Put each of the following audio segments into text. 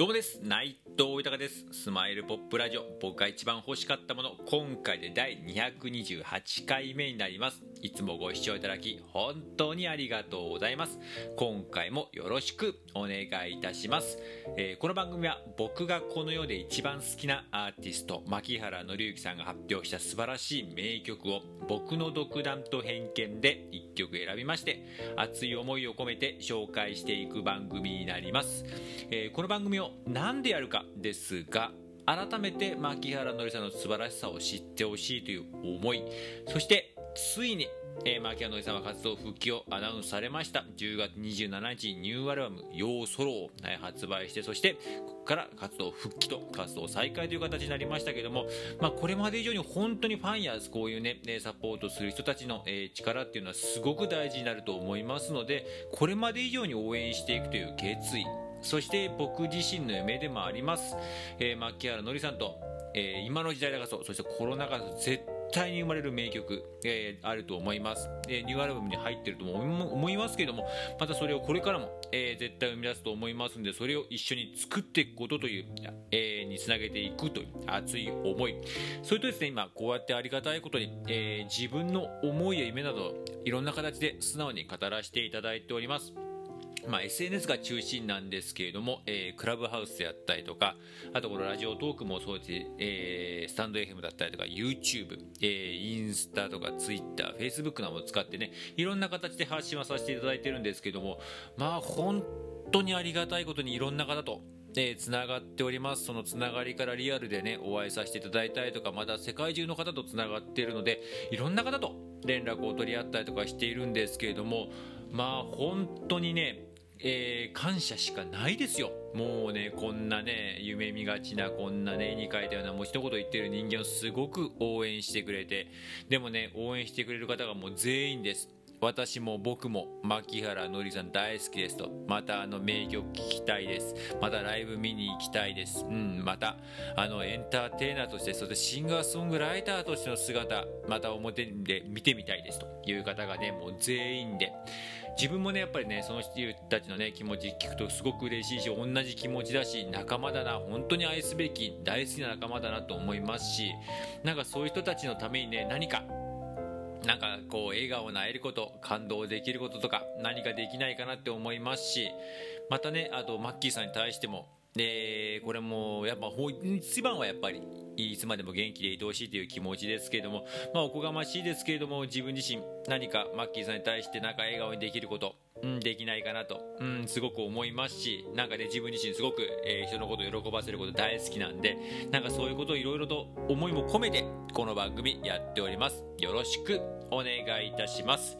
どうもです。内藤豊です。スマイルポップラジオ。僕が一番欲しかったもの。今回で第228回目になります。いつもご視聴いただき本当にありがとうございます。今回もよろしくお願いいたします、えーこの番組は僕がこの世で一番好きなアーティスト牧原紀之さんが発表した素晴らしい名曲を僕の独断と偏見で1曲選びまして熱い思いを込めて紹介していく番組になります、えーこの番組を何でやるかですが改めて牧原紀之さんの素晴らしさを知ってほしいという思いそしてついに、えー、牧原紀之さんは活動復帰をアナウンスされました。10月27日ニューアルバム「ヨーソロ」を、え発売してそしてここから活動復帰と活動再開という形になりましたけども、まあ、これまで以上に本当にファンやこういうねサポートする人たちの、えー力っていうのはすごく大事になると思いますのでこれまで以上に応援していくという決意そして僕自身の夢でもあります、えー、牧原紀之さんと、えー今の時代だからそうそしてコロナ禍絶対対に生まれる名曲、えーあると思います、えーニューアルバムに入ってると思いますけどもまたそれをこれからも、えー絶対生み出すと思いますんでそれを一緒に作っていくことという、えにつなげていくという熱い思い。それとですね今こうやってありがたいことに、え自分の思いや夢などいろんな形で素直に語らせていただいております。まあ、SNS が中心なんですけれども、えークラブハウスであったりとかあとこのラジオトークもそうです、えースタンド FM だったりとか YouTube、えーインスタとか Twitter、Facebook などを使ってねいろんな形で発信はさせていただいてるんですけどもまあ本当にありがたいことにいろんな方とえーつながっております。そのつながりからリアルでねお会いさせていただいたりとかまた世界中の方とつながっているのでいろんな方と連絡を取り合ったりとかしているんですけれどもまあ本当にねえー感謝しかないですよ。もうねこんなね夢見がちなこんなね絵に描いたようなもう一言言ってる人間をすごく応援してくれて。でもね応援してくれる方がもう全員です。私も僕も牧原のりさん大好きですと。またあの名曲聴きたいです。またライブ見に行きたいです。うんまたあのエンターテイナーとしてそしてシンガーソングライターとしての姿また表で見てみたいですと。いう方がねもう全員で。自分もねやっぱりねその人たちのね気持ち聞くとすごく嬉しいし同じ気持ちだし仲間だな。本当に愛すべき大好きな仲間だなと思いますしなんかそういう人たちのためにね何かなんかこう笑顔なえること感動できることとか何かできないかなって思いますしまたねあとマッキーさんに対してもでこれもやっぱ一番はやっぱりいつまでも元気でいてほしいという気持ちですけれども、まあ、おこがましいですけれども自分自身何かマッキーさんに対してなんか笑顔にできること、うん、できないかなと、うん、すごく思いますしなんかね自分自身すごく、えー人のことを喜ばせること大好きなんでなんかそういうことをいろいろと思いも込めてこの番組やっております。よろしくお願いいたします。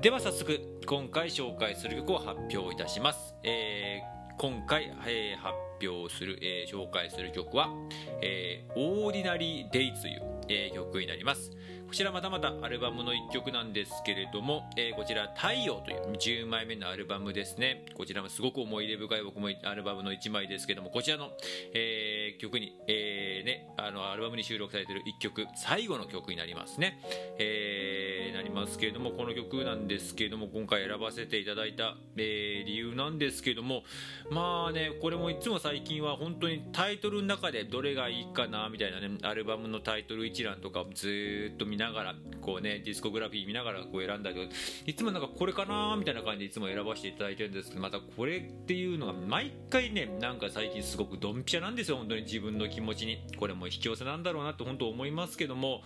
では早速今回紹介する曲を発表いたします、えー今回、えー発表する、え紹介する曲は「えー、 Ordinary Day」という、えー曲になります。こちらまたまたアルバムの1曲なんですけれども、えーこちら「太陽」という10枚目のアルバムですね。こちらもすごく思い入れ深い僕もアルバムの1枚ですけどもこちらの、えー曲に、えーね、あのアルバムに収録されている1曲最後の曲になりますね、えーなりますけれどもこの曲なんですけれども今回選ばせていただいた、えー理由なんですけれどもまあねこれもいつも最近は本当にタイトルの中でどれがいいかなみたいなねアルバムのタイトル1一覧とかずっと見ながらこうねディスコグラフィー見ながらこう選んだりとかいつもなんかこれかなみたいな感じでいつも選ばせていただいてるんですけどまたこれっていうのが毎回ねなんか最近すごくドンピシャなんですよ本当に自分の気持ちにこれも引き寄せなんだろうなって本当思いますけども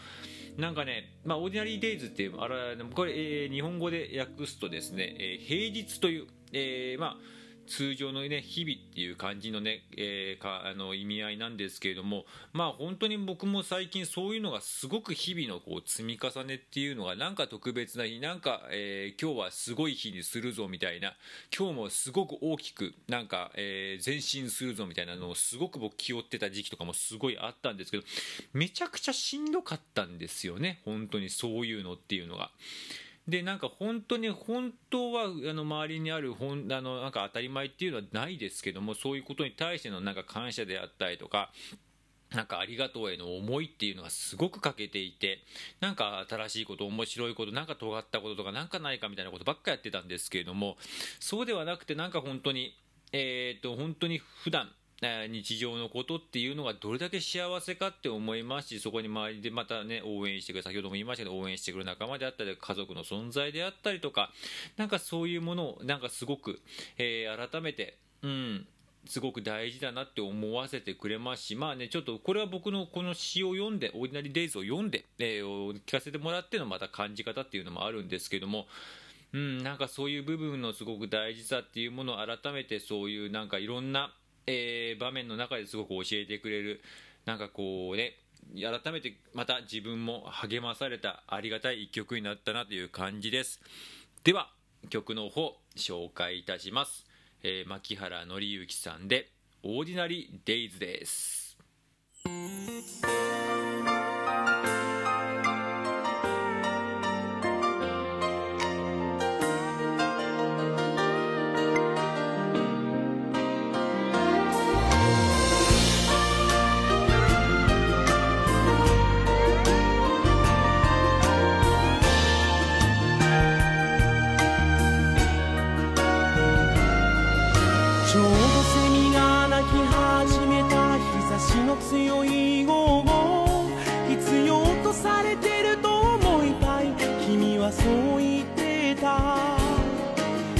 なんかね、まあ、オーディナリー・デイズっていう、あれ、これ、えー日本語で訳すとですね、えー平日という、えーまあ、通常のね、日々っていう感じのね、えーかあの意味合いなんですけれども、まあ本当に僕も最近そういうのがすごく日々のこう積み重ねっていうのがなんか特別な日、なんか、えー今日はすごい日にするぞみたいな、今日もすごく大きくなんか、えー前進するぞみたいなのをすごく僕気負ってた時期とかもすごいあったんですけど、めちゃくちゃしんどかったんですよね、本当にそういうのっていうのが。でなんか本当に本当はあの周りにあるほんあのなんか当たり前っていうのはないですけどもそういうことに対してのなんか感謝であったりとかなんかありがとうへの思いっていうのがすごく欠けていてなんか新しいこと面白いことなんか尖ったこととかなんかないかみたいなことばっかやってたんですけれどもそうではなくてなんか本当にえーと、本当に普段日常のことっていうのがどれだけ幸せかって思いますしそこに周りでまたね応援してくれ先ほども言いましたけど応援してくる仲間であったり家族の存在であったりとかなんかそういうものをなんかすごく、えー、改めて、うん、すごく大事だなって思わせてくれますし、まあね、ちょっとこれは僕のこの詩を読んで、オーディナリー・デイズを読んで、えー、聞かせてもらってのまた感じ方っていうのもあるんですけども、うん、なんかそういう部分のすごく大事さっていうものを改めてそういうなんかいろんな、えー、場面の中ですごく教えてくれる、なんかこうね、改めてまた自分も励まされたありがたい一曲になったなという感じです。では、曲の方、紹介いたします。えー、牧原紀之さんで「オーディナリー・デイズ」です。ちょうどセミが鳴き始めた日差しの強い午後必要とされてると思いたい。君はそう言ってた。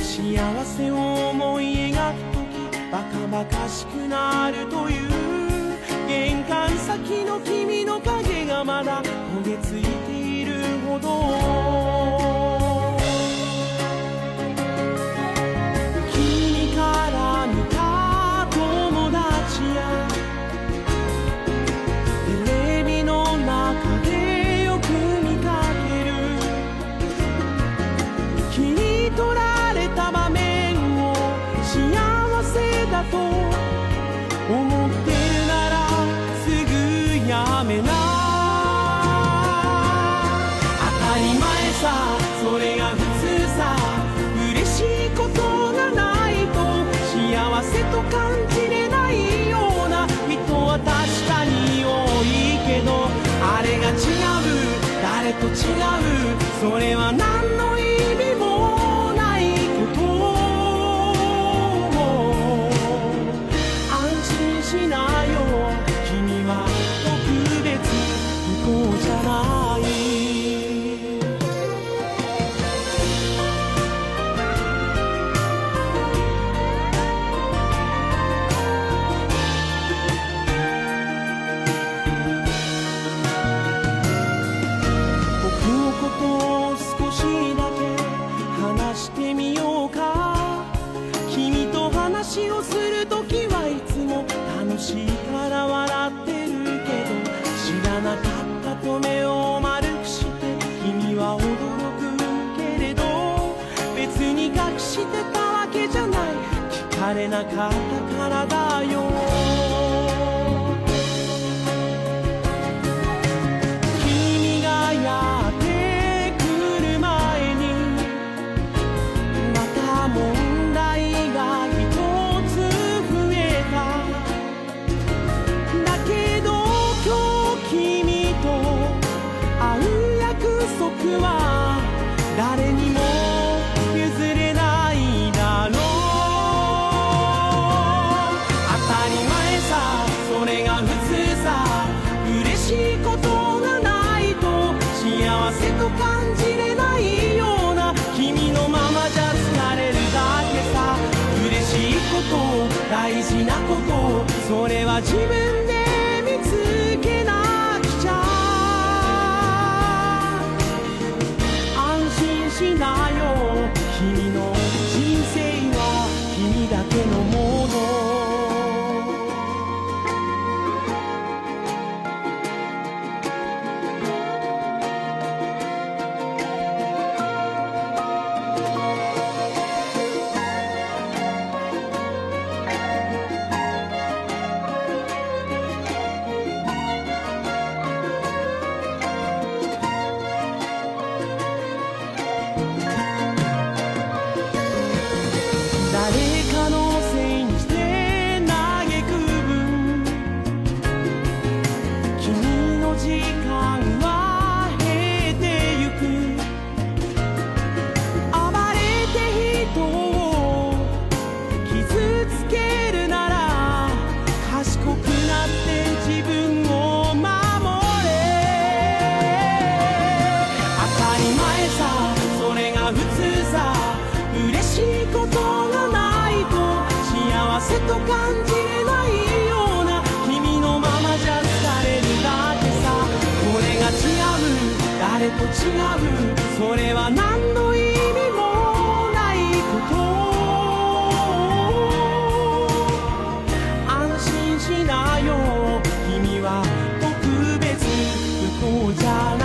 幸せを思い描く時バカバカしくなるという。玄関先の君の影がまだ焦げ付いているほど。と違う。それは何れなかったかそれ普通さ嬉しいことがないと幸せと感じれないような君のままじゃ疲れるだってさ。これが違う。誰と違う。それは何の意味もないこと。安心しなよ。君は特別。不幸じゃない。